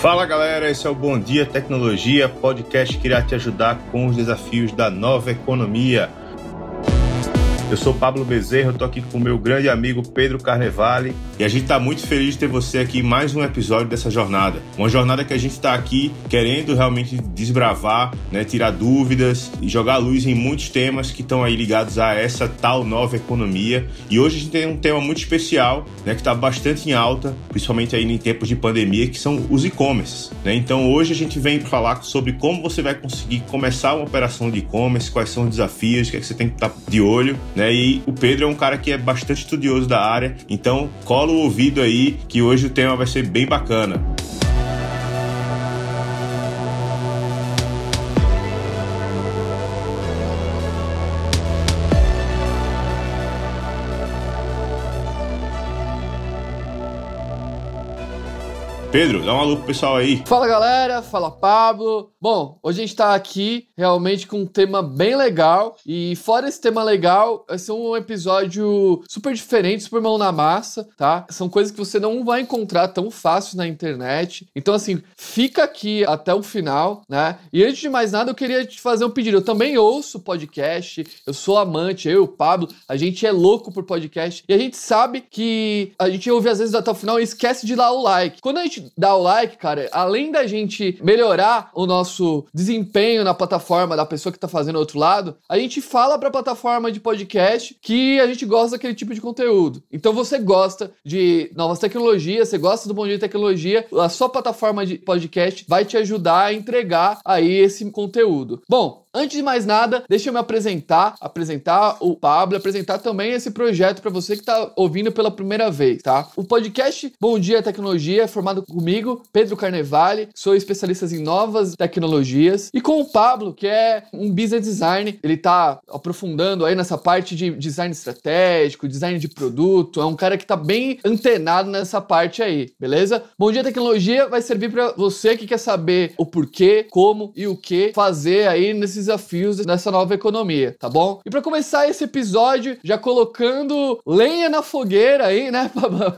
Fala galera, esse é o Bom Dia Tecnologia, podcast que irá te ajudar com os desafios da nova economia. Eu sou Pablo Bezerra, estou aqui com o meu grande amigo Pedro Carnevale e a gente está muito feliz de ter você aqui em mais um episódio dessa jornada. Uma jornada que a gente está aqui querendo realmente desbravar, né, tirar dúvidas e jogar luz em muitos temas que estão aí ligados a essa tal nova economia. E hoje a gente tem um tema muito especial, né, que está bastante em alta, principalmente aí em tempos de pandemia, que são os e-commerce. Né? Então hoje a gente vem falar sobre como você vai conseguir começar uma operação de e-commerce, quais são os desafios, o que, é que você tem que estar de olho né? E o Pedro é um cara que é bastante estudioso da área, então cola o ouvido aí que hoje o tema vai ser bem bacana. Pedro, dá um alô pro pessoal aí. Fala galera, fala Pablo. Bom, hoje a gente tá aqui realmente com um tema bem legal. E fora esse tema legal, vai ser um episódio super diferente, super mão na massa, tá? São coisas que você não vai encontrar tão fácil na internet. Então, assim, fica aqui até o final, né? E antes de mais nada, eu queria te fazer um pedido. Eu também ouço podcast, eu sou amante, eu Pablo, a gente é louco por podcast. E a gente sabe que a gente ouve às vezes até o final e esquece de dar o like. Quando a gente dar o like, cara, além da gente melhorar o nosso desempenho na plataforma da pessoa que tá fazendo o outro lado, a gente fala pra plataforma de podcast que a gente gosta daquele tipo de conteúdo. Então você gosta de novas tecnologias, você gosta do Bom Dia Tecnologia, a sua plataforma de podcast vai te ajudar a entregar aí esse conteúdo. Bom, Antes de mais nada, deixa eu me apresentar, apresentar o Pablo, apresentar também esse projeto para você que está ouvindo pela primeira vez, tá? O podcast Bom Dia Tecnologia é formado comigo, Pedro Carnevale, sou especialista em novas tecnologias, e com o Pablo, que é um business design, ele está aprofundando aí nessa parte de design estratégico, design de produto, é um cara que está bem antenado nessa parte aí, beleza? Bom Dia Tecnologia vai servir para você que quer saber o porquê, como e o que fazer aí nesses desafios nessa nova economia, tá bom? E para começar esse episódio, já colocando lenha na fogueira aí, né, Pablo?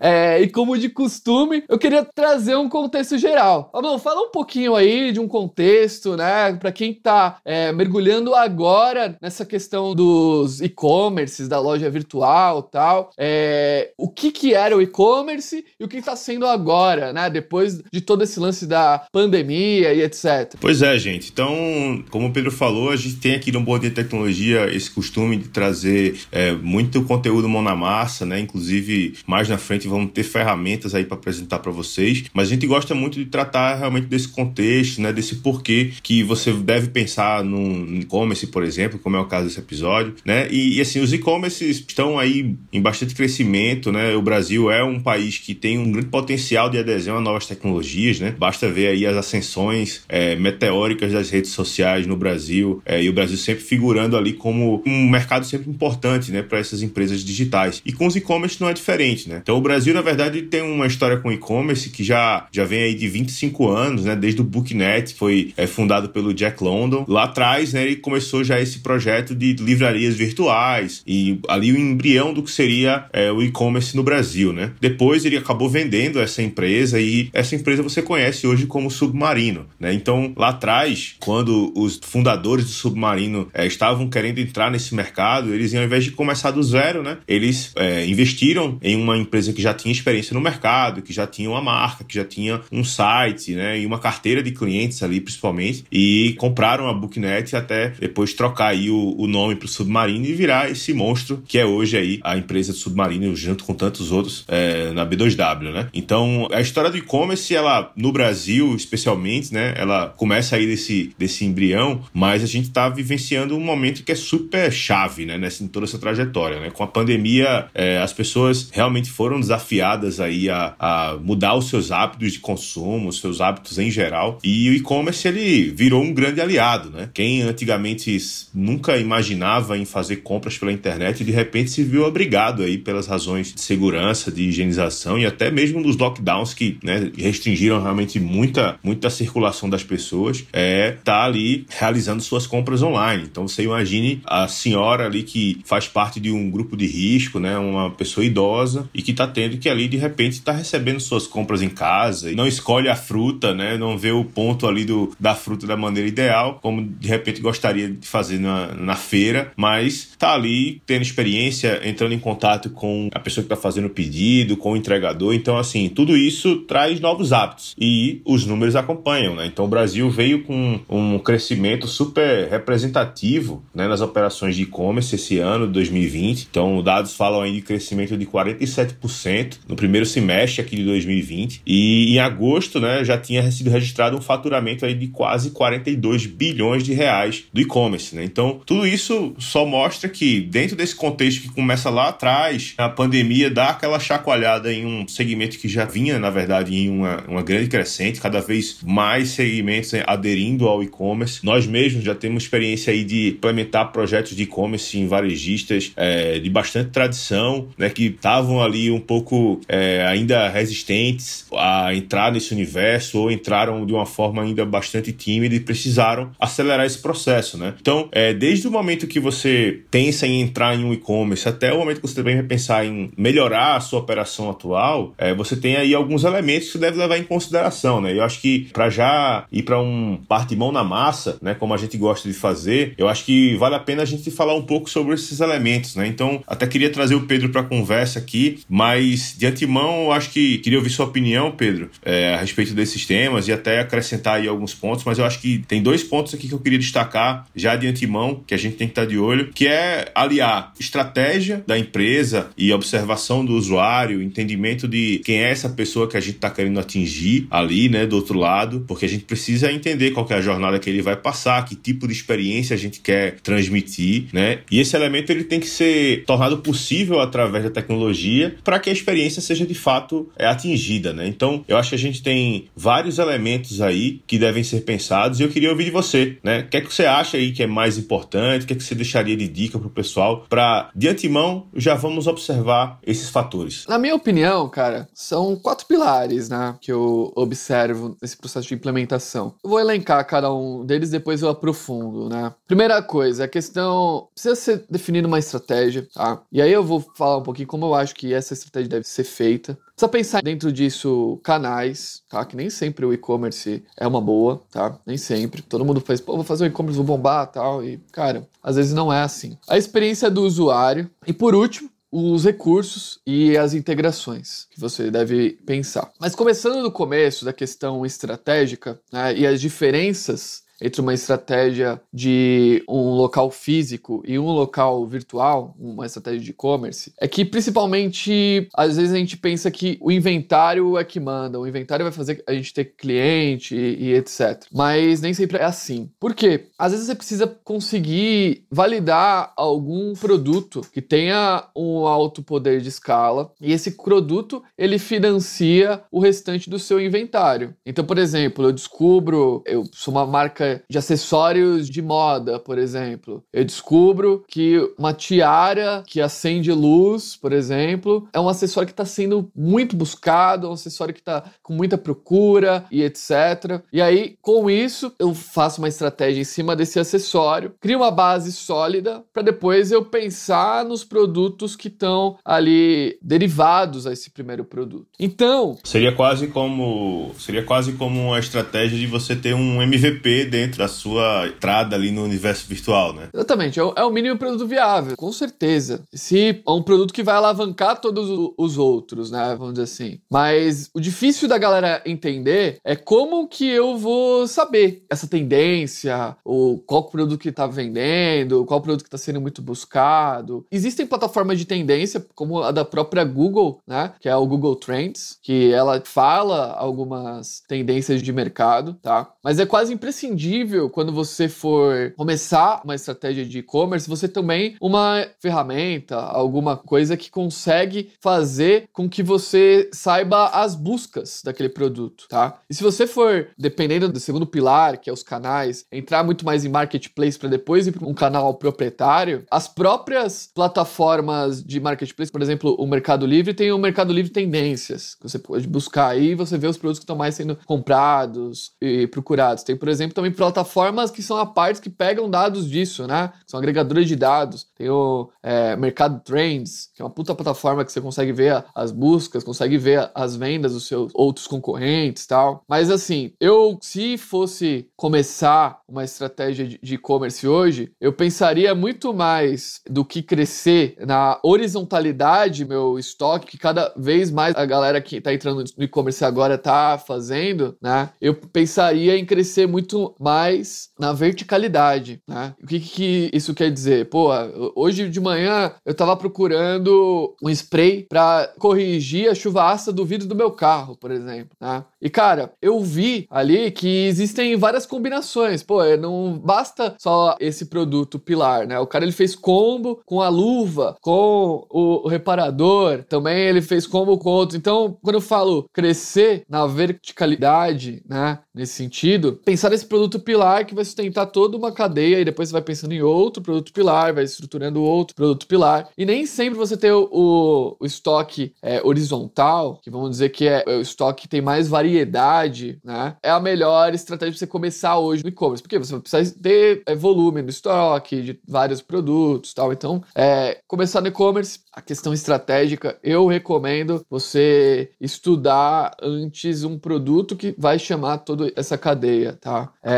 É, e como de costume, eu queria trazer um contexto geral. Pablo, fala um pouquinho aí de um contexto, né, para quem tá é, mergulhando agora nessa questão dos e-commerces, da loja virtual tal. É, o que que era o e-commerce e o que está sendo agora, né, depois de todo esse lance da pandemia e etc. Pois é, gente. Então, como como o Pedro falou, a gente tem aqui no Bom Dia Tecnologia esse costume de trazer é, muito conteúdo mão na massa, né? Inclusive, mais na frente vamos ter ferramentas aí para apresentar para vocês. Mas a gente gosta muito de tratar realmente desse contexto, né? Desse porquê que você deve pensar no e-commerce, por exemplo, como é o caso desse episódio, né? E, e assim, os e-commerces estão aí em bastante crescimento, né? O Brasil é um país que tem um grande potencial de adesão a novas tecnologias, né? Basta ver aí as ascensões é, meteóricas das redes sociais no Brasil, é, e o Brasil sempre figurando ali como um mercado sempre importante, né, para essas empresas digitais. E com os e-commerce não é diferente, né? Então o Brasil, na verdade, tem uma história com e-commerce que já, já vem aí de 25 anos, né, desde o Booknet, foi é, fundado pelo Jack London. Lá atrás, né, ele começou já esse projeto de livrarias virtuais e ali o embrião do que seria é, o e-commerce no Brasil, né? Depois ele acabou vendendo essa empresa e essa empresa você conhece hoje como Submarino, né? Então lá atrás, quando os fundadores do Submarino é, estavam querendo entrar nesse mercado, eles, ao invés de começar do zero, né, eles é, investiram em uma empresa que já tinha experiência no mercado, que já tinha uma marca, que já tinha um site, né, e uma carteira de clientes ali, principalmente, e compraram a Booknet até depois trocar aí o, o nome para o Submarino e virar esse monstro que é hoje aí a empresa do Submarino, junto com tantos outros é, na B2W, né? Então, a história do e-commerce, ela, no Brasil, especialmente, né, ela começa aí desse, desse embrião mas a gente está vivenciando um momento que é super chave, né, nessa, em toda essa trajetória, né? Com a pandemia, é, as pessoas realmente foram desafiadas aí a, a, mudar os seus hábitos de consumo, os seus hábitos em geral, e o e-commerce ele virou um grande aliado, né? Quem antigamente nunca imaginava em fazer compras pela internet, de repente se viu obrigado aí pelas razões de segurança, de higienização e até mesmo dos lockdowns que né, restringiram realmente muita, muita circulação das pessoas, é tá ali realizando suas compras online. Então você imagine a senhora ali que faz parte de um grupo de risco, né, uma pessoa idosa e que está tendo que ali de repente está recebendo suas compras em casa e não escolhe a fruta, né, não vê o ponto ali do, da fruta da maneira ideal, como de repente gostaria de fazer na, na feira, mas está ali tendo experiência, entrando em contato com a pessoa que está fazendo o pedido, com o entregador. Então, assim, tudo isso traz novos hábitos e os números acompanham, né? Então, o Brasil veio com um crescimento super representativo né, nas operações de e-commerce esse ano, 2020. Então, dados falam aí de crescimento de 47% no primeiro semestre aqui de 2020. E em agosto, né, já tinha sido registrado um faturamento aí de quase 42 bilhões de reais do e-commerce, né? Então, tudo isso só mostra que dentro desse contexto que começa lá atrás, a pandemia dá aquela chacoalhada em um segmento que já vinha, na verdade, em uma, uma grande crescente, cada vez mais segmentos aderindo ao e-commerce. Mesmos já temos experiência aí de implementar projetos de e-commerce em varejistas é, de bastante tradição, né, que estavam ali um pouco é, ainda resistentes a entrar nesse universo ou entraram de uma forma ainda bastante tímida e precisaram acelerar esse processo, né? Então, é, desde o momento que você pensa em entrar em um e-commerce até o momento que você também vai pensar em melhorar a sua operação atual, é, você tem aí alguns elementos que você deve levar em consideração, né? Eu acho que para já ir para um parte mão na massa, né, como a gente gosta de fazer, eu acho que vale a pena a gente falar um pouco sobre esses elementos, né? Então, até queria trazer o Pedro para conversa aqui, mas de antemão, eu acho que queria ouvir sua opinião, Pedro, é, a respeito desses temas e até acrescentar aí alguns pontos, mas eu acho que tem dois pontos aqui que eu queria destacar já de antemão, que a gente tem que estar de olho, que é aliar estratégia da empresa e observação do usuário, entendimento de quem é essa pessoa que a gente está querendo atingir ali, né, do outro lado, porque a gente precisa entender qual é a jornada que ele vai passar, que tipo de experiência a gente quer transmitir, né? E esse elemento ele tem que ser tornado possível através da tecnologia para que a experiência seja de fato é, atingida, né? Então, eu acho que a gente tem vários elementos aí que devem ser pensados e eu queria ouvir de você, né? O que é que você acha aí que é mais importante? O que é que você deixaria de dica para o pessoal para de antemão já vamos observar esses fatores? Na minha opinião, cara, são quatro pilares, né, que eu observo nesse processo de implementação. Eu vou elencar cada um deles, depois eu aprofundo, né? Primeira coisa, a questão precisa ser definida uma estratégia, tá? E aí eu vou falar um pouquinho como eu acho que essa estratégia deve ser feita. Precisa pensar dentro disso canais, tá? Que nem sempre o e-commerce é uma boa, tá? Nem sempre. Todo mundo faz, pô, vou fazer o e-commerce, vou bombar tal. E, cara, às vezes não é assim. A experiência do usuário. E por último, os recursos e as integrações que você deve pensar. Mas começando do começo da questão estratégica né, e as diferenças entre uma estratégia de um local físico e um local virtual, uma estratégia de e-commerce, é que principalmente às vezes a gente pensa que o inventário é que manda, o inventário vai fazer a gente ter cliente e, e etc. Mas nem sempre é assim. Por quê? Às vezes você precisa conseguir validar algum produto que tenha um alto poder de escala e esse produto ele financia o restante do seu inventário. Então, por exemplo, eu descubro, eu sou uma marca marca de acessórios de moda, por exemplo. Eu descubro que uma tiara que acende luz, por exemplo, é um acessório que está sendo muito buscado, é um acessório que está com muita procura e etc. E aí, com isso, eu faço uma estratégia em cima desse acessório, crio uma base sólida para depois eu pensar nos produtos que estão ali derivados a esse primeiro produto. Então, seria quase como seria quase como uma estratégia de você ter um MVP dentro da sua entrada ali no universo virtual, né? Exatamente, é o, é o mínimo produto viável, com certeza. Se é um produto que vai alavancar todos os outros, né? Vamos dizer assim. Mas o difícil da galera entender é como que eu vou saber essa tendência, ou qual produto que tá vendendo, qual produto que tá sendo muito buscado. Existem plataformas de tendência, como a da própria Google, né? Que é o Google Trends, que ela fala algumas tendências de mercado, tá? Mas é quase imprescindível imprescindível quando você for começar uma estratégia de e-commerce, você também uma ferramenta, alguma coisa que consegue fazer com que você saiba as buscas daquele produto, tá? E se você for, dependendo do segundo pilar, que é os canais, entrar muito mais em marketplace para depois ir para um canal proprietário, as próprias plataformas de marketplace, por exemplo, o Mercado Livre tem o Mercado Livre Tendências, você pode buscar aí e você vê os produtos que estão mais sendo comprados e procurados. Tem, por exemplo, também plataformas que são a parte que pegam dados disso, né? São agregadores de dados. Tem o é, Mercado Trends, que é uma puta plataforma que você consegue ver as buscas, consegue ver as vendas dos seus outros concorrentes tal. Mas assim, eu, se fosse começar uma estratégia de e-commerce hoje, eu pensaria muito mais do que crescer na horizontalidade meu estoque, que cada vez mais a galera que tá entrando no e-commerce agora tá fazendo, né? Eu pensaria em crescer muito mais na verticalidade, né? O que, que isso quer dizer? Pô, hoje de manhã eu tava procurando um spray para corrigir a chuva ácida do vidro do meu carro, por exemplo, né? E cara, eu vi ali que existem várias combinações. Pô, não basta só esse produto pilar, né? O cara ele fez combo com a luva, com o reparador, também ele fez combo com outros. Então, quando eu falo crescer na verticalidade, né, nesse sentido, pensar nesse produto pilar que vai sustentar toda uma cadeia e depois você vai pensando em outro produto pilar, vai estruturando outro produto pilar. E nem sempre você tem o, o, estoque é, horizontal, que vamos dizer que é, é o estoque que tem mais variedade, né? É a melhor estratégia para você começar hoje no e-commerce. Porque você precisa ter é, volume no estoque de vários produtos tal. Então, é, começar no e-commerce, a questão estratégica, eu recomendo você estudar antes um produto que vai chamar toda essa cadeia, tá? É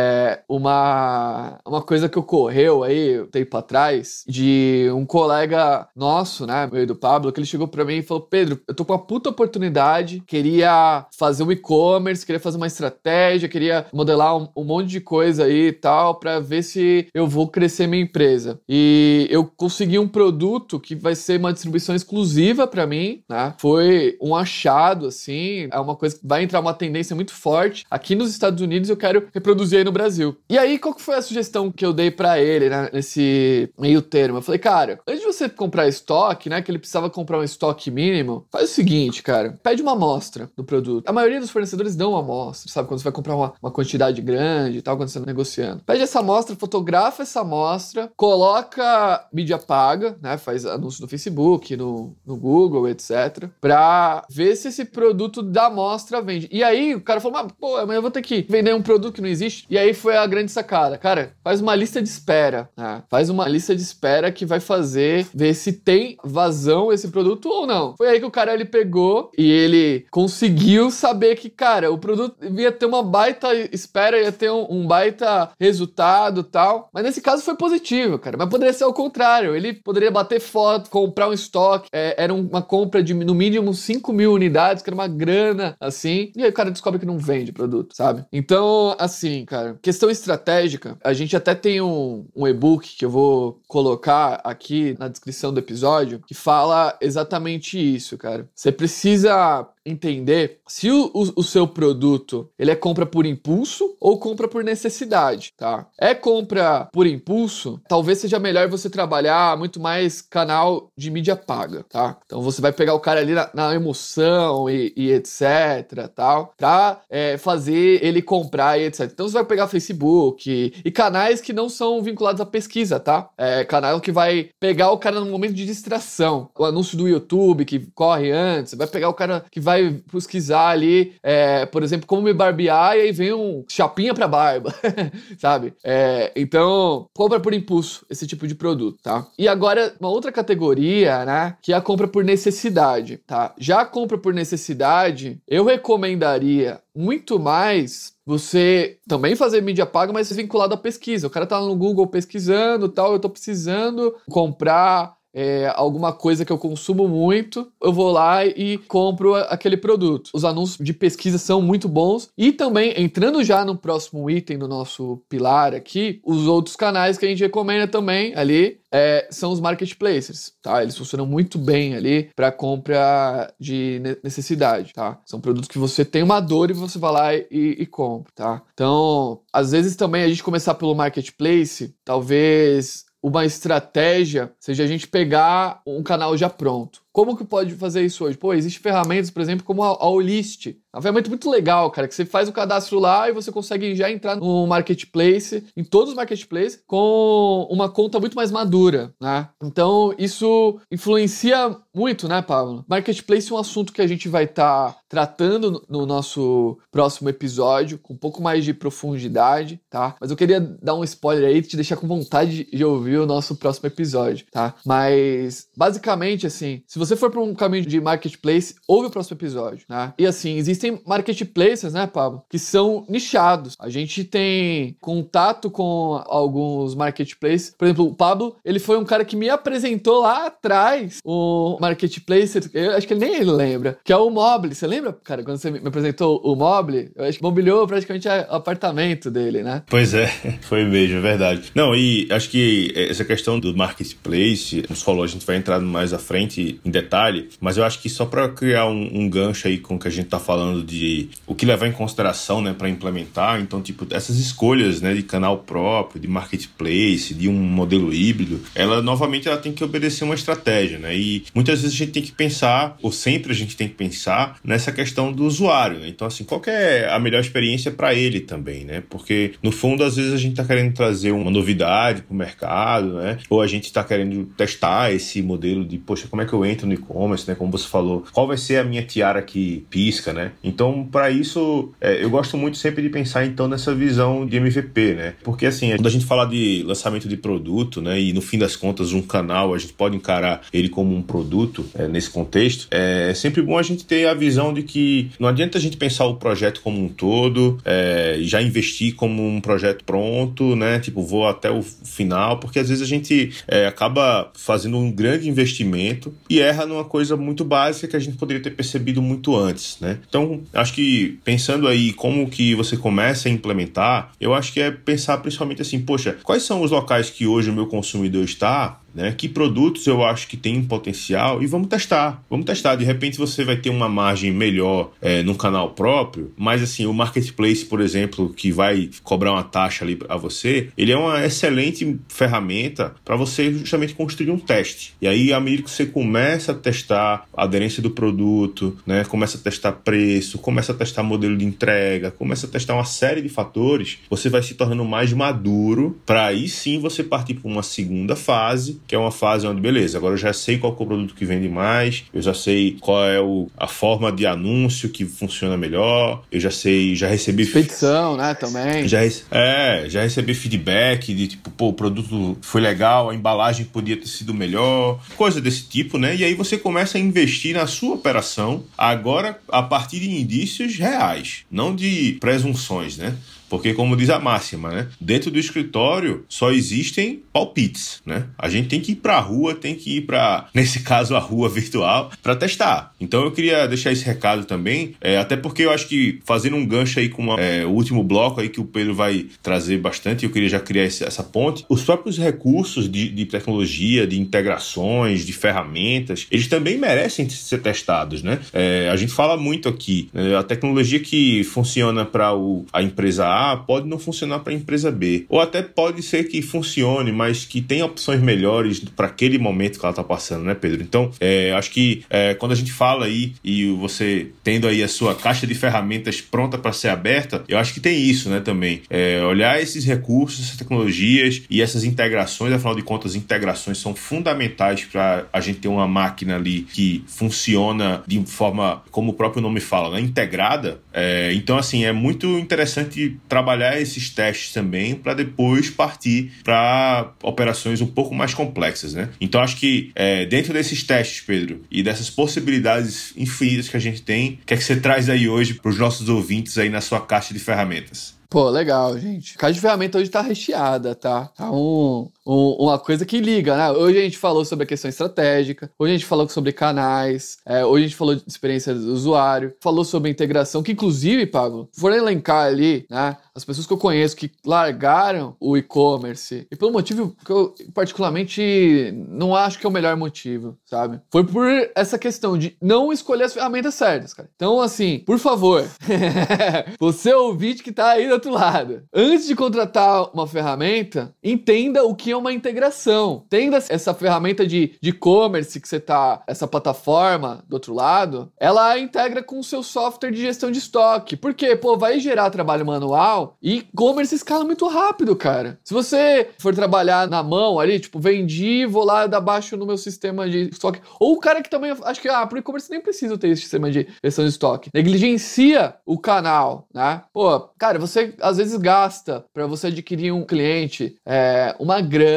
uma, uma coisa que ocorreu aí um tempo atrás de um colega nosso, né, meio do Pablo, que ele chegou para mim e falou: Pedro, eu tô com uma puta oportunidade, queria fazer um e-commerce, queria fazer uma estratégia, queria modelar um, um monte de coisa aí e tal, para ver se eu vou crescer minha empresa. E eu consegui um produto que vai ser uma distribuição exclusiva para mim, né? Foi um achado, assim, é uma coisa que vai entrar uma tendência muito forte aqui nos Estados Unidos. Eu quero reproduzir no Brasil. E aí, qual que foi a sugestão que eu dei para ele, né? Nesse meio termo? Eu falei, cara, antes de você comprar estoque, né? Que ele precisava comprar um estoque mínimo, faz o seguinte, cara, pede uma amostra do produto. A maioria dos fornecedores dão uma amostra, sabe? Quando você vai comprar uma, uma quantidade grande e tal, quando você tá negociando. Pede essa amostra, fotografa essa amostra, coloca mídia paga, né? Faz anúncio no Facebook, no, no Google, etc. Pra ver se esse produto da amostra vende. E aí o cara falou, mas pô, amanhã eu vou ter que vender um produto que não existe. E aí foi a grande sacada. Cara, faz uma lista de espera. Né? Faz uma lista de espera que vai fazer ver se tem vazão esse produto ou não. Foi aí que o cara ele pegou e ele conseguiu saber que, cara, o produto ia ter uma baita espera, ia ter um, um baita resultado tal. Mas nesse caso foi positivo, cara. Mas poderia ser o contrário. Ele poderia bater foto, comprar um estoque. É, era uma compra de no mínimo 5 mil unidades, que era uma grana assim. E aí o cara descobre que não vende produto, sabe? Então, assim, cara, questão estratégica, a gente até tem um, um e-book que eu vou colocar aqui na descrição do episódio que fala exatamente isso, cara. Você precisa entender se o, o, o, seu produto ele é compra por impulso ou compra por necessidade, tá? É compra por impulso, talvez seja melhor você trabalhar muito mais canal de mídia paga, tá? Então você vai pegar o cara ali na, na emoção e, e, etc, tal, pra é, fazer ele comprar e etc. Então você vai pegar Facebook e, e canais que não são vinculados à pesquisa, tá? É canal que vai pegar o cara no momento de distração, o anúncio do YouTube que corre antes, vai pegar o cara que vai vai pesquisar ali, é, por exemplo, como me barbear e aí vem um chapinha para barba, sabe? É, então, compra por impulso esse tipo de produto, tá? E agora, uma outra categoria, né, que é a compra por necessidade, tá? Já a compra por necessidade, eu recomendaria muito mais você também fazer mídia paga, mas vinculado à pesquisa. O cara tá no Google pesquisando tal, eu tô precisando comprar é, alguma coisa que eu consumo muito, eu vou lá e compro aquele produto. Os anúncios de pesquisa são muito bons. E também, entrando já no próximo item do nosso pilar aqui, os outros canais que a gente recomenda também ali é, são os marketplaces, tá? Eles funcionam muito bem ali para compra de necessidade, tá? São produtos que você tem uma dor e você vai lá e, e compra, tá? Então, às vezes também a gente começar pelo marketplace, talvez uma estratégia seja a gente pegar um canal já pronto. como que pode fazer isso hoje? Pô, existem ferramentas, por exemplo, como a, Olist, uma ferramenta muito legal, cara, que você faz o cadastro lá e você consegue já entrar no marketplace, em todos os marketplaces, com uma conta muito mais madura, né? Então, isso influencia muito, né, Pablo? Marketplace é um assunto que a gente vai estar tá tratando no nosso próximo episódio, com um pouco mais de profundidade, tá? Mas eu queria dar um spoiler aí, te deixar com vontade de ouvir o nosso próximo episódio, tá? Mas, basicamente, assim, se você for para um caminho de marketplace, ouve o próximo episódio, né? E assim, existe existem marketplaces, né, Pablo, que são nichados. A gente tem contato com alguns marketplaces. Por exemplo, o Pablo, ele foi um cara que me apresentou lá atrás o marketplace, eu acho que ele nem lembra, que é o Mobile. Você lembra, cara, quando você me apresentou o Mobile? Eu acho que mobiliou praticamente o apartamento dele, né? Pois é, foi mesmo, é verdade. Não, e acho que essa questão do marketplace, como você falou, a gente vai entrar mais à frente em detalhe, mas eu acho que só para criar um, um gancho aí com o que a gente tá falando falando de o que levar em consideração, né, para implementar. Então, tipo, essas escolhas, né, de canal próprio, de marketplace, de um modelo híbrido, ela novamente ela tem que obedecer uma estratégia, né? E muitas vezes a gente tem que pensar, ou sempre a gente tem que pensar nessa questão do usuário, né? Então, assim, qual é a melhor experiência para ele também, né? Porque no fundo, às vezes a gente está querendo trazer uma novidade para o mercado, né? Ou a gente está querendo testar esse modelo de, poxa, como é que eu entro no e-commerce, né? Como você falou, qual vai ser a minha tiara que pisca, né? Então, para isso, é, eu gosto muito sempre de pensar então nessa visão de MVP, né? Porque assim, quando a gente fala de lançamento de produto, né, e no fim das contas um canal a gente pode encarar ele como um produto é, nesse contexto, é, é sempre bom a gente ter a visão de que não adianta a gente pensar o projeto como um todo, é, já investir como um projeto pronto, né? Tipo, vou até o final, porque às vezes a gente é, acaba fazendo um grande investimento e erra numa coisa muito básica que a gente poderia ter percebido muito antes, né? Então então, acho que pensando aí como que você começa a implementar, eu acho que é pensar principalmente assim, poxa, quais são os locais que hoje o meu consumidor está né? Que produtos eu acho que tem potencial e vamos testar. Vamos testar. De repente você vai ter uma margem melhor é, no canal próprio, mas assim, o marketplace, por exemplo, que vai cobrar uma taxa ali a você, ele é uma excelente ferramenta para você justamente construir um teste. E aí, à medida que você começa a testar a aderência do produto, né? Começa a testar preço, começa a testar modelo de entrega, começa a testar uma série de fatores, você vai se tornando mais maduro para aí sim você partir para uma segunda fase que é uma fase onde, beleza, agora eu já sei qual é o produto que vende mais, eu já sei qual é o, a forma de anúncio que funciona melhor, eu já sei, já recebi. Expedição, né, também. Já, é, já recebi feedback de tipo, pô, o produto foi legal, a embalagem podia ter sido melhor, coisa desse tipo, né? E aí você começa a investir na sua operação, agora a partir de indícios reais, não de presunções, né? Porque, como diz a máxima, né? Dentro do escritório só existem palpites, né? A gente tem que ir para a rua, tem que ir para, nesse caso, a rua virtual, para testar. Então, eu queria deixar esse recado também, é, até porque eu acho que fazendo um gancho aí com é, o último bloco aí que o Pedro vai trazer bastante, eu queria já criar esse, essa ponte. Os próprios recursos de, de tecnologia, de integrações, de ferramentas, eles também merecem ser testados, né? É, a gente fala muito aqui, né? a tecnologia que funciona para a empresa A a pode não funcionar para a empresa B. Ou até pode ser que funcione, mas que tenha opções melhores para aquele momento que ela está passando, né, Pedro? Então, é, acho que é, quando a gente fala aí e você tendo aí a sua caixa de ferramentas pronta para ser aberta, eu acho que tem isso, né, também. É, olhar esses recursos, essas tecnologias e essas integrações, afinal de contas, integrações são fundamentais para a gente ter uma máquina ali que funciona de forma, como o próprio nome fala, né, integrada. É, então, assim, é muito interessante trabalhar esses testes também para depois partir para operações um pouco mais complexas, né? Então acho que é, dentro desses testes, Pedro, e dessas possibilidades infinitas que a gente tem, o que é que você traz aí hoje para os nossos ouvintes aí na sua caixa de ferramentas? Pô, legal, gente. A caixa de ferramenta hoje tá recheada, tá? Tá um, uma coisa que liga, né? Hoje a gente falou sobre a questão estratégica, hoje a gente falou sobre canais, é, hoje a gente falou de experiência do usuário, falou sobre integração, que inclusive, Pablo, for elencar ali, né? As pessoas que eu conheço que largaram o e-commerce, e pelo motivo que eu particularmente não acho que é o melhor motivo, sabe? Foi por essa questão de não escolher as ferramentas certas, cara. Então, assim, por favor, você ouvinte que tá aí do outro lado, antes de contratar uma ferramenta, entenda o que é uma integração. Tendo essa ferramenta de e-commerce que você tá, essa plataforma do outro lado, ela integra com o seu software de gestão de estoque. Porque, pô, vai gerar trabalho manual e e-commerce escala muito rápido, cara. Se você for trabalhar na mão ali, tipo, vendi, vou lá dar baixo no meu sistema de estoque. Ou o cara que também, acho que, ah, pro e-commerce nem precisa ter esse sistema de gestão de estoque. Negligencia o canal, né? Pô, cara, você às vezes gasta para você adquirir um cliente é, uma grana,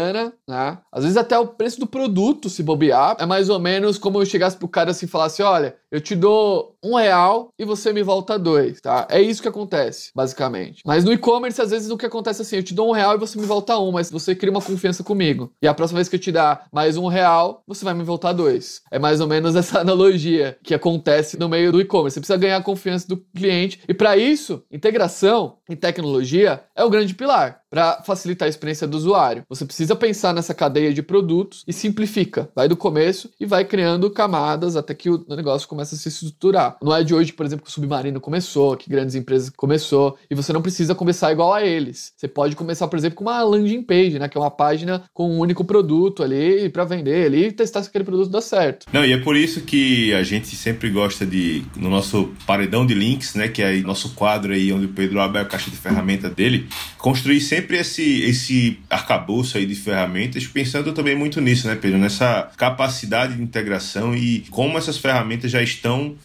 né? Às vezes até o preço do produto, se bobear, é mais ou menos como eu chegasse pro cara assim e falasse: olha, eu te dou um real e você me volta dois, tá? É isso que acontece, basicamente. Mas no e-commerce, às vezes, o que acontece é assim, eu te dou um real e você me volta um, mas você cria uma confiança comigo. E a próxima vez que eu te dar mais um real, você vai me voltar dois. É mais ou menos essa analogia que acontece no meio do e-commerce. Você precisa ganhar a confiança do cliente. E para isso, integração em tecnologia é o grande pilar para facilitar a experiência do usuário. Você precisa pensar nessa cadeia de produtos e simplifica. Vai do começo e vai criando camadas até que o negócio comece a se estruturar. Não é de hoje, por exemplo, que o Submarino começou, que grandes empresas começou, e você não precisa começar igual a eles. Você pode começar, por exemplo, com uma landing page, né, que é uma página com um único produto ali para vender ali e testar se aquele produto dá certo. Não, e é por isso que a gente sempre gosta de no nosso paredão de links, né, que é nosso quadro aí onde o Pedro abre a caixa de ferramenta dele, construir sempre sempre esse, esse arcabouço aí de ferramentas, pensando também muito nisso, né, Pedro? Nessa capacidade de integração e como essas ferramentas já estão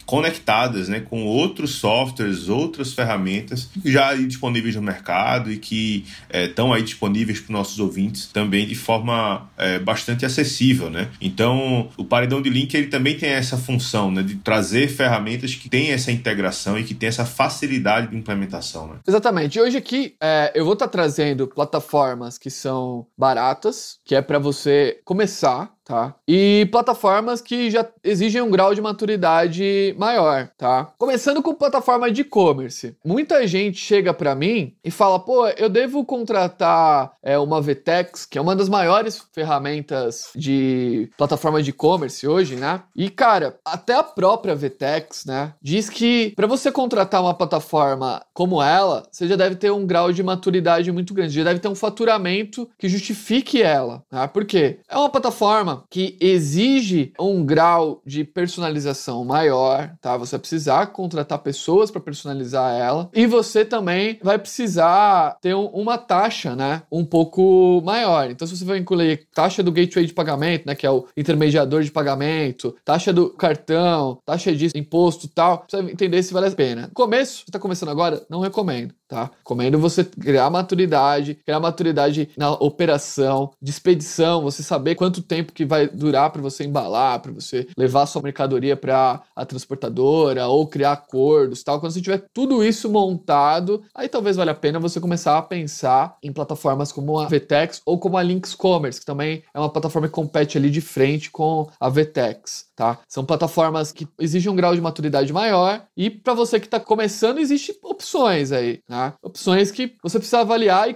conectadas, né, com outros softwares, outras ferramentas já disponíveis no mercado e que é, estão aí disponíveis para nossos ouvintes também de forma é, bastante acessível, né? Então, o paredão de link ele também tem essa função, né, de trazer ferramentas que têm essa integração e que têm essa facilidade de implementação, né? Exatamente. Hoje aqui é, eu vou estar tá trazendo plataformas que são baratas, que é para você começar tá? E plataformas que já exigem um grau de maturidade maior, tá? Começando com plataforma de e-commerce. Muita gente chega para mim e fala: pô, eu devo contratar é, uma VTEX, que é uma das maiores ferramentas de plataforma de e-commerce hoje, né? E cara, até a própria VTEX, né, diz que para você contratar uma plataforma como ela, você já deve ter um grau de maturidade muito grande, já deve ter um faturamento que justifique ela, tá? Por quê? É uma plataforma que exige um grau de personalização maior, tá? Você vai precisar contratar pessoas para personalizar ela e você também vai precisar ter um, uma taxa, né, um pouco maior. Então, se você vai incluir taxa do gateway de pagamento, né, que é o intermediador de pagamento, taxa do cartão, taxa de imposto, tal, você vai entender se vale a pena. No começo, está começando agora, não recomendo tá? Recomendo você criar maturidade, criar maturidade na operação, de expedição, você saber quanto tempo que vai durar para você embalar, para você levar sua mercadoria para a transportadora ou criar acordos, tal. Quando você tiver tudo isso montado, aí talvez valha a pena você começar a pensar em plataformas como a Vtex ou como a Links Commerce, que também é uma plataforma que compete ali de frente com a Vtex, tá? São plataformas que exigem um grau de maturidade maior e para você que está começando, existem opções aí, né? Opções que você precisa avaliar e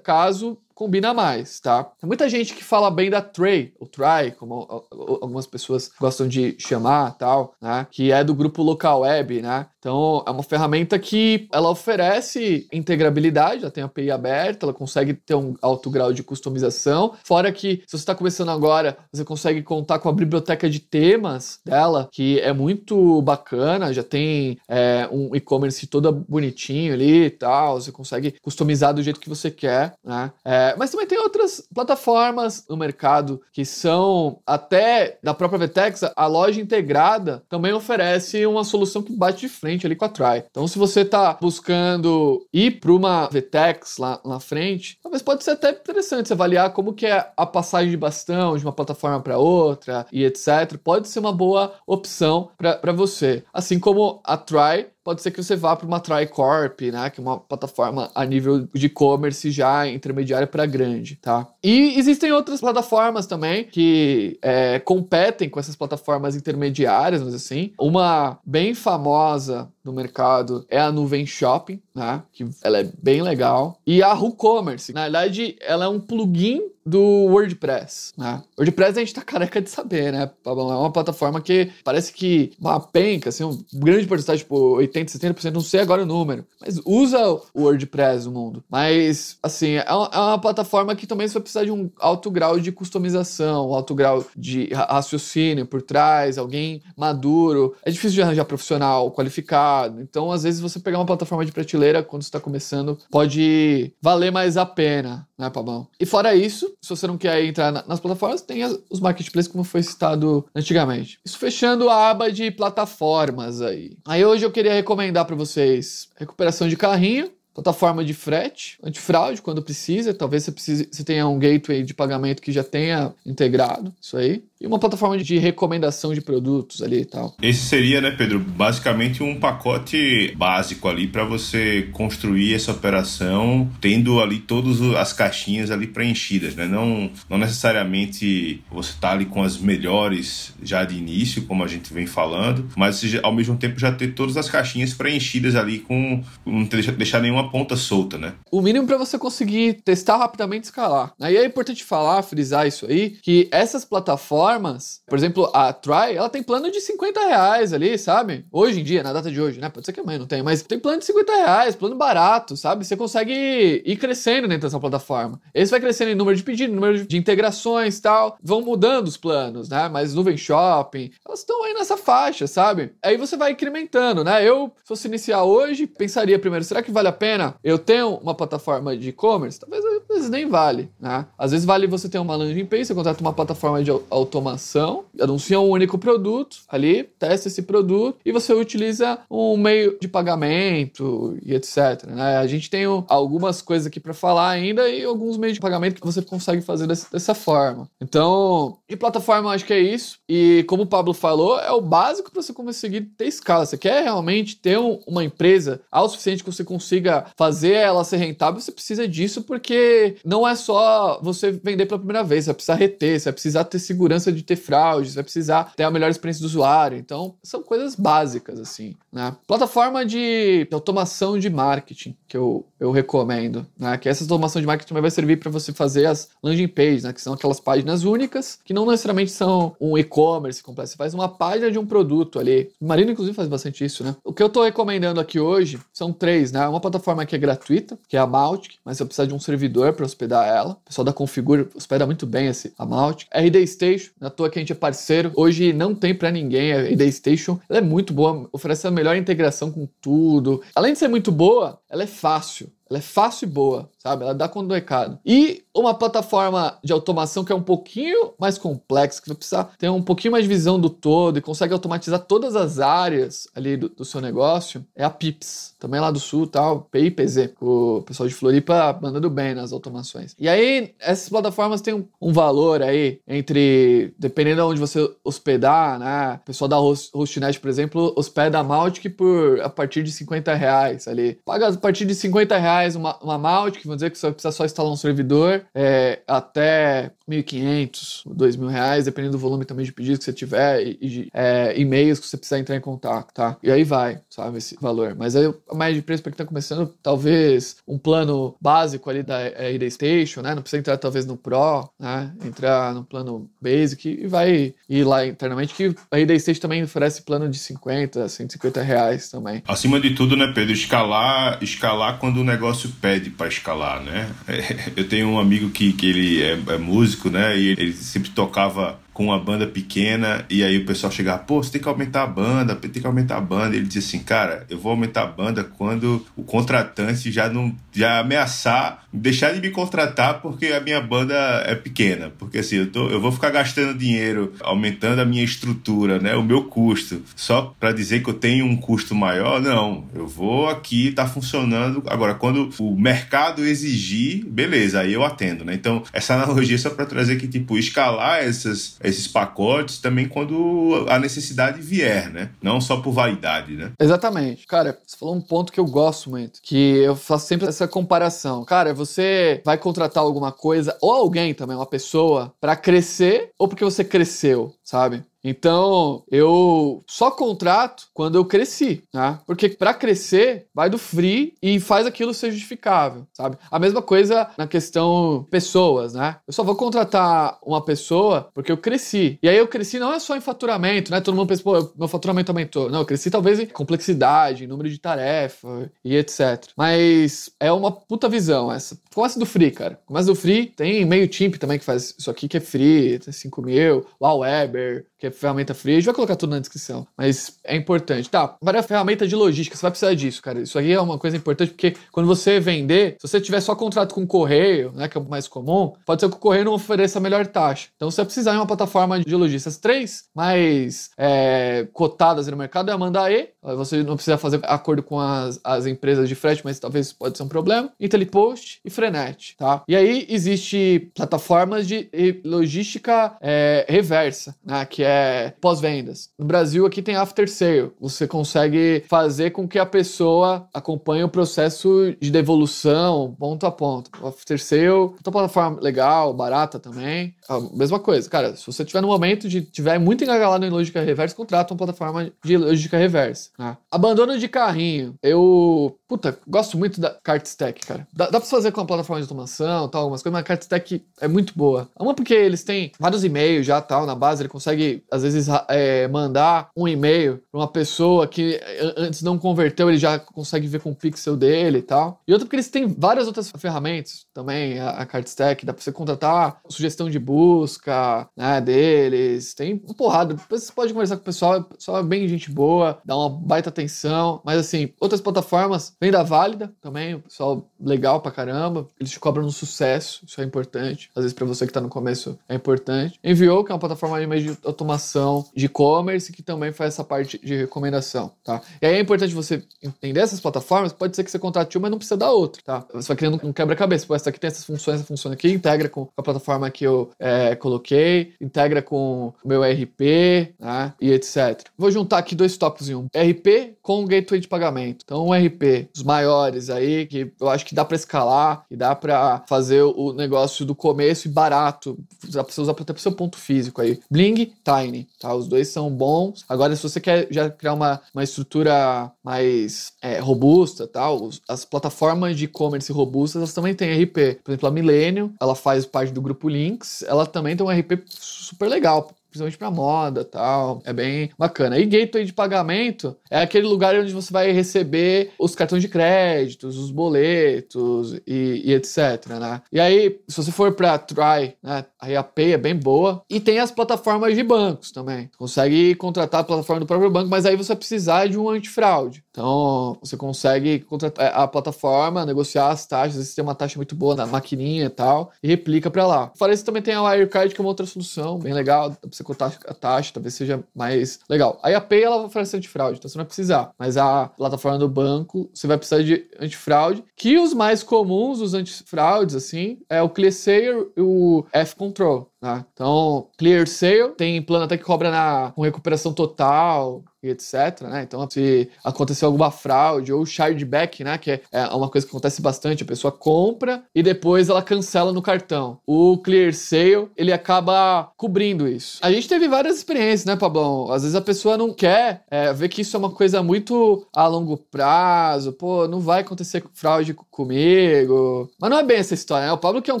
caso combina mais, tá? Tem muita gente que fala bem da Tray, ou Try, como algumas pessoas gostam de chamar, tal, né? Que é do grupo Local Web, né? Então, é uma ferramenta que ela oferece integrabilidade, ela tem API aberta, ela consegue ter um alto grau de customização. Fora que, se você está começando agora, você consegue contar com a biblioteca de temas dela, que é muito bacana, já tem é, um e-commerce todo bonitinho ali e tal, você consegue customizar do jeito que você quer, né? É, mas também tem outras plataformas no mercado que são, até da própria Vtex, a loja integrada também oferece uma solução que bate de frente ali com a Try. Então, se você está buscando ir para uma VTEX lá na frente, talvez pode ser até interessante avaliar como que é a passagem de bastão de uma plataforma para outra e etc. Pode ser uma boa opção para você. Assim como a Try pode ser que você vá para uma Tricorp, né, que é uma plataforma a nível de e-commerce já intermediária para grande, tá? E existem outras plataformas também que é, competem com essas plataformas intermediárias, mas assim, uma bem famosa no mercado é a Nuvem Shopping, né? Que ela é bem legal. E a WooCommerce, na verdade, ela é um plugin do WordPress, né? WordPress a gente tá careca de saber, né? É uma plataforma que parece que uma penca, assim, um grande porcentagem, tipo 80, 70%, não sei agora o número, mas usa o WordPress no mundo. Mas, assim, é uma, é uma plataforma que também você vai precisar de um alto grau de customização, um alto grau de raciocínio por trás, alguém maduro. É difícil de arranjar profissional qualificado. Então, às vezes, você pegar uma plataforma de prateleira quando está começando pode valer mais a pena, né, Pabão? E fora isso, se você não quer entrar nas plataformas, tem os marketplaces, como foi citado antigamente. Isso fechando a aba de plataformas aí. Aí hoje eu queria recomendar para vocês recuperação de carrinho, plataforma de frete, antifraude quando precisa, talvez você, precise, você tenha um gateway de pagamento que já tenha integrado isso aí e uma plataforma de recomendação de produtos ali e tal. Esse seria, né, Pedro, basicamente um pacote básico ali para você construir essa operação, tendo ali todas as caixinhas ali preenchidas, né? Não, não necessariamente você tá ali com as melhores já de início, como a gente vem falando, mas ao mesmo tempo já ter todas as caixinhas preenchidas ali com não deixar nenhuma ponta solta, né? O mínimo para você conseguir testar rapidamente e escalar. Aí é importante falar, frisar isso aí, que essas plataformas plataformas, por exemplo, a Try, ela tem plano de 50 reais ali, sabe? Hoje em dia, na data de hoje, né? Pode ser que amanhã não tenha, mas tem plano de 50 reais, plano barato, sabe? Você consegue ir crescendo dentro dessa plataforma. Esse vai crescendo em número de pedidos, número de integrações tal. Vão mudando os planos, né? Mas nuvem shopping, elas estão aí nessa faixa, sabe? Aí você vai incrementando, né? Eu, se fosse iniciar hoje, pensaria primeiro, será que vale a pena eu tenho uma plataforma de e-commerce? Talvez às vezes nem vale, né? Às vezes vale você ter uma landing page, você contrata uma plataforma de automação anuncia um único produto ali, testa esse produto e você utiliza um meio de pagamento e etc. Né? A gente tem algumas coisas aqui para falar ainda e alguns meios de pagamento que você consegue fazer dessa, dessa forma. Então, de plataforma, acho que é isso. E como o Pablo falou, é o básico para você conseguir ter escala. Você quer realmente ter um, uma empresa ao suficiente que você consiga fazer ela ser rentável, você precisa disso porque não é só você vender pela primeira vez, você vai precisar reter, você vai precisar ter segurança de ter fraude, você vai precisar ter a melhor experiência do usuário. Então, são coisas básicas, assim, né? Plataforma de automação de marketing, que eu, eu recomendo, né? Que essa automação de marketing vai servir para você fazer as landing pages, né? Que são aquelas páginas únicas, que não necessariamente são um e-commerce completo. Você faz uma página de um produto ali. O Marino, inclusive, faz bastante isso, né? O que eu tô recomendando aqui hoje são três, né? Uma plataforma que é gratuita, que é a Maltic, mas você precisa de um servidor para hospedar ela. O pessoal da Configure hospeda muito bem esse, a Maltic. RD Station, na toa que a gente é parceiro. Hoje não tem para ninguém a ID Station. Ela é muito boa, oferece a melhor integração com tudo. Além de ser muito boa, ela é fácil. Ela é fácil e boa, sabe? Ela dá conta do recado. E uma plataforma de automação que é um pouquinho mais complexa, que vai precisar ter um pouquinho mais de visão do todo e consegue automatizar todas as áreas ali do, do seu negócio, é a Pips. Também lá do sul, tal, PIPZ. O pessoal de Floripa mandando bem nas automações. E aí, essas plataformas têm um, um valor aí entre, dependendo de onde você hospedar, né? O pessoal da Hostnet, por exemplo, hospeda a Maltic por a partir de 50 reais ali. Paga a partir de 50 reais uma, uma Maltic, dizer que você vai precisar só instalar um servidor é, até 1.500, 2.000 reais, dependendo do volume também de pedidos que você tiver e, e é, e-mails que você precisar entrar em contato, tá? E aí vai, sabe, esse valor. Mas aí a média de preço para quem tá começando, talvez um plano básico ali da ID Station, né? Não precisa entrar talvez no Pro, né? Entrar no plano Basic e vai ir lá internamente, que a ID Station também oferece plano de 50, 150 reais também. Acima de tudo, né, Pedro, escalar, escalar quando o negócio pede para escalar, né? Eu tenho um amigo que, que ele é, é músico, né? E ele sempre tocava com uma banda pequena e aí o pessoal chegava, pô, você tem que aumentar a banda, tem que aumentar a banda. Ele dizia assim, cara, eu vou aumentar a banda quando o contratante já não já ameaçar deixar de me contratar porque a minha banda é pequena. Porque assim, eu, tô, eu vou ficar gastando dinheiro aumentando a minha estrutura, né? O meu custo, só para dizer que eu tenho um custo maior, não. Eu vou aqui, tá funcionando. Agora, quando o mercado exigir, beleza, aí eu atendo, né? Então, essa analogia é só para trazer que, tipo, escalar essas esses pacotes também quando a necessidade vier, né? Não só por vaidade, né? Exatamente. Cara, você falou um ponto que eu gosto muito, que eu faço sempre essa comparação. Cara, você vai contratar alguma coisa, ou alguém também, uma pessoa, para crescer, ou porque você cresceu, sabe? Então, eu só contrato quando eu cresci, né? Porque para crescer, vai do free e faz aquilo ser justificável, sabe? A mesma coisa na questão pessoas, né? Eu só vou contratar uma pessoa porque eu cresci. E aí eu cresci não é só em faturamento, né? Todo mundo pensa, pô, meu faturamento aumentou. Não, eu cresci talvez em complexidade, em número de tarefa e etc. Mas é uma puta visão essa. Começa do free, cara. Começa do free. Tem meio Timp também que faz isso aqui que é free, tem 5 mil. Lá Weber, que é ferramenta free. A gente vai colocar tudo na descrição. Mas é importante. Tá, várias ferramentas de logística. Você vai precisar disso, cara. Isso aí é uma coisa importante porque quando você vender, se você tiver só contrato com o correio, né, que é o mais comum, pode ser que o correio não ofereça a melhor taxa. Então você vai precisar de uma plataforma de logística. As três mais é, cotadas no mercado é a Mandae. Você não precisa fazer acordo com as, as empresas de frete, mas talvez pode ser um problema. IntelliPost e Frenet, tá? E aí existe plataformas de logística é, reversa, né? Que é pós-vendas. No Brasil aqui tem After Sale. Você consegue fazer com que a pessoa acompanhe o processo de devolução ponto a ponto. After Sale, outra plataforma legal, barata também. A mesma coisa, cara. Se você tiver no momento de tiver muito engagalado em logística reversa, contrata uma plataforma de logística reversa. Né? Abandono de carrinho. Eu, puta, gosto muito da Cartstack, cara. Dá, dá pra fazer com a plataforma de automação, tal, algumas coisas, mas a Cartstack é muito boa. Uma porque eles têm vários e-mails já, tal, na base, ele consegue, às vezes, é, mandar um e-mail pra uma pessoa que antes não converteu, ele já consegue ver com o pixel dele e tal. E outra porque eles têm várias outras ferramentas também, a, a Cartstack, dá pra você contratar sugestão de busca, né, deles, tem uma porrada. Você pode conversar com o pessoal, o pessoal é bem gente boa, dá uma baita atenção, mas assim, outras plataformas, venda válida também, o pessoal legal pra caramba, eles te cobram no sucesso, isso é importante, às vezes pra você que tá no começo é importante. Enviou, que é uma plataforma de de automação de e-commerce, que também faz essa parte de recomendação, tá? E aí é importante você entender essas plataformas, pode ser que você contrate uma, mas não precisa da outra, tá? Você vai criando um quebra-cabeça, essa aqui tem essas funções, essa funciona aqui, integra com a plataforma que eu é, coloquei, integra com o meu RP, né? E etc. Vou juntar aqui dois tópicos em um. RP com gateway de pagamento. Então, um RP, os maiores aí, que eu acho que dá para escalar, que dá para fazer o negócio do começo e barato. Você usar até pro seu ponto físico aí. Bling, Tiny, tá? Os dois são bons. Agora, se você quer já criar uma, uma estrutura mais é, robusta, tal, as plataformas de e-commerce robustas, elas também têm RP. Por exemplo, a Millennium, ela faz parte do grupo Links, ela também tem um RP super legal principalmente para moda tal. É bem bacana. E gateway de pagamento é aquele lugar onde você vai receber os cartões de créditos, os boletos e, e etc, né? E aí, se você for para Try, né, aí a Pay é bem boa. E tem as plataformas de bancos também. Consegue contratar a plataforma do próprio banco, mas aí você vai precisar de um antifraude. Então, você consegue contratar a plataforma, negociar as taxas, vezes tem uma taxa muito boa na maquininha e tal, e replica para lá. Fora isso, também tem a Wirecard, que é uma outra solução bem legal, dá pra você a taxa, talvez seja mais legal. Aí a Pay, ela oferece antifraude, então você não vai precisar. Mas a plataforma do banco, você vai precisar de antifraude, que os mais comuns, os antifraudes, assim, é o ClearSale e o F-Control. Né? Então, Clear Sale tem plano até que cobra na, com recuperação total e etc. Né? Então, se acontecer alguma fraude ou chargeback, né? que é, é uma coisa que acontece bastante, a pessoa compra e depois ela cancela no cartão. O Clear Sale, ele acaba cobrindo isso. A gente teve várias experiências, né, Pablão? Às vezes a pessoa não quer é, ver que isso é uma coisa muito a longo prazo, pô, não vai acontecer fraude comigo. Mas não é bem essa história, né? O Pablo que é um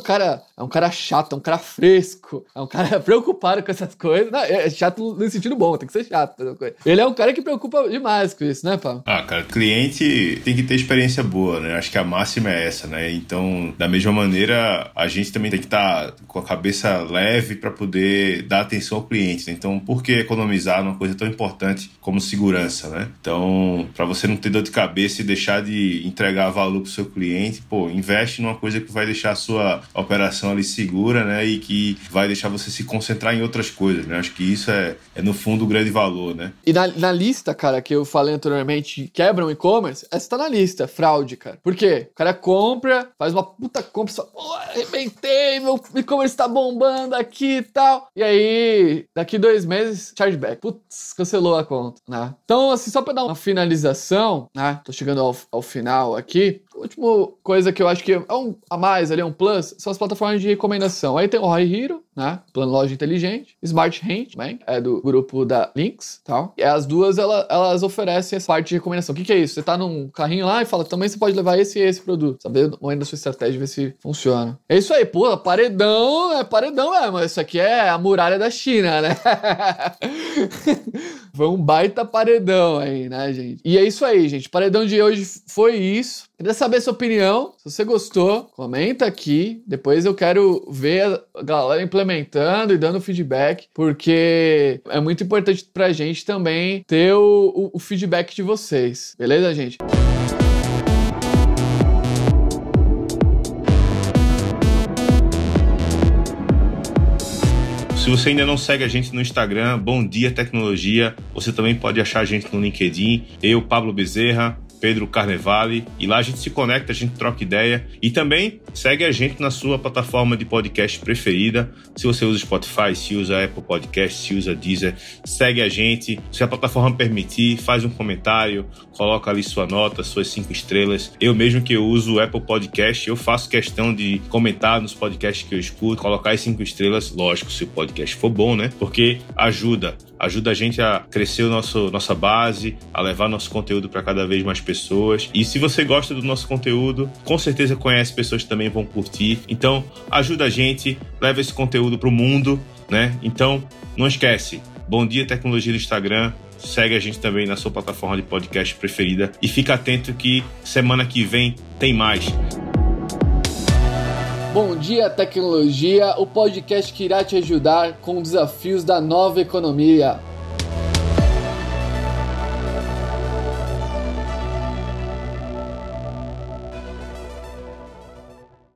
cara, é um cara chato, é um cara fresco, é um cara preocupado com essas coisas. Não, é chato no sentido bom, tem que ser chato. Ele é um cara que preocupa demais com isso, né, Paulo? Ah, cara, cliente tem que ter experiência boa, né? Acho que a máxima é essa, né? Então, da mesma maneira, a gente também tem que estar tá com a cabeça leve para poder dar atenção ao cliente. Né? Então, por que economizar numa coisa tão importante como segurança, né? Então, para você não ter dor de cabeça e deixar de entregar valor pro seu cliente, pô, investe numa coisa que vai deixar a sua operação ali segura, né? E que vai vai deixar você se concentrar em outras coisas, né? Acho que isso é, é no fundo o grande valor, né? E na, na lista, cara, que eu falei anteriormente, quebram e-commerce, essa tá na lista, fraude, cara. Por quê? O cara compra, faz uma puta compra, só, oh, arrebentei, meu e-commerce tá bombando aqui e tal. E aí, daqui dois meses, chargeback. Putz, cancelou a conta, né? Então, assim, só pra dar uma finalização, né? Tô chegando ao, ao final aqui. Última coisa que eu acho que é um a mais ali, é um plus, são as plataformas de recomendação. Aí tem o Hero, né? Plano loja inteligente, Smart Rent, também, é do grupo da Links, tal. E as duas, ela, elas oferecem essa parte de recomendação. O que, que é isso? Você tá num carrinho lá e fala, também você pode levar esse e esse produto. Saber o momento da sua estratégia, ver se funciona. É isso aí, pô, paredão, é paredão mesmo. Isso aqui é a muralha da China, né? Foi um baita paredão aí, né, gente? E é isso aí, gente. Paredão de hoje foi isso. Queria saber sua opinião. Se você gostou, comenta aqui. Depois eu quero ver a galera implementando e dando feedback, porque é muito importante pra gente também ter o, o, o feedback de vocês. Beleza, gente? Se você ainda não segue a gente no Instagram, Bom Dia Tecnologia, você também pode achar a gente no LinkedIn. Eu, Pablo Bezerra, Pedro Carnevale, e lá a gente se conecta, a gente troca ideia e também segue a gente na sua plataforma de podcast preferida. Se você usa Spotify, se usa Apple Podcast, se usa Deezer, segue a gente. Se a plataforma permitir, faz um comentário, coloca ali sua nota, suas cinco estrelas. Eu mesmo que eu uso o Apple Podcast, eu faço questão de comentar nos podcasts que eu escuto, colocar as cinco estrelas, lógico, se o podcast for bom, né? Porque ajuda ajuda a gente a crescer o nosso, nossa base, a levar nosso conteúdo para cada vez mais pessoas. E se você gosta do nosso conteúdo, com certeza conhece pessoas que também vão curtir. Então, ajuda a gente, leva esse conteúdo para o mundo, né? Então, não esquece. Bom dia tecnologia do Instagram. Segue a gente também na sua plataforma de podcast preferida e fica atento que semana que vem tem mais. Bom dia, tecnologia, o podcast que irá te ajudar com desafios da nova economia.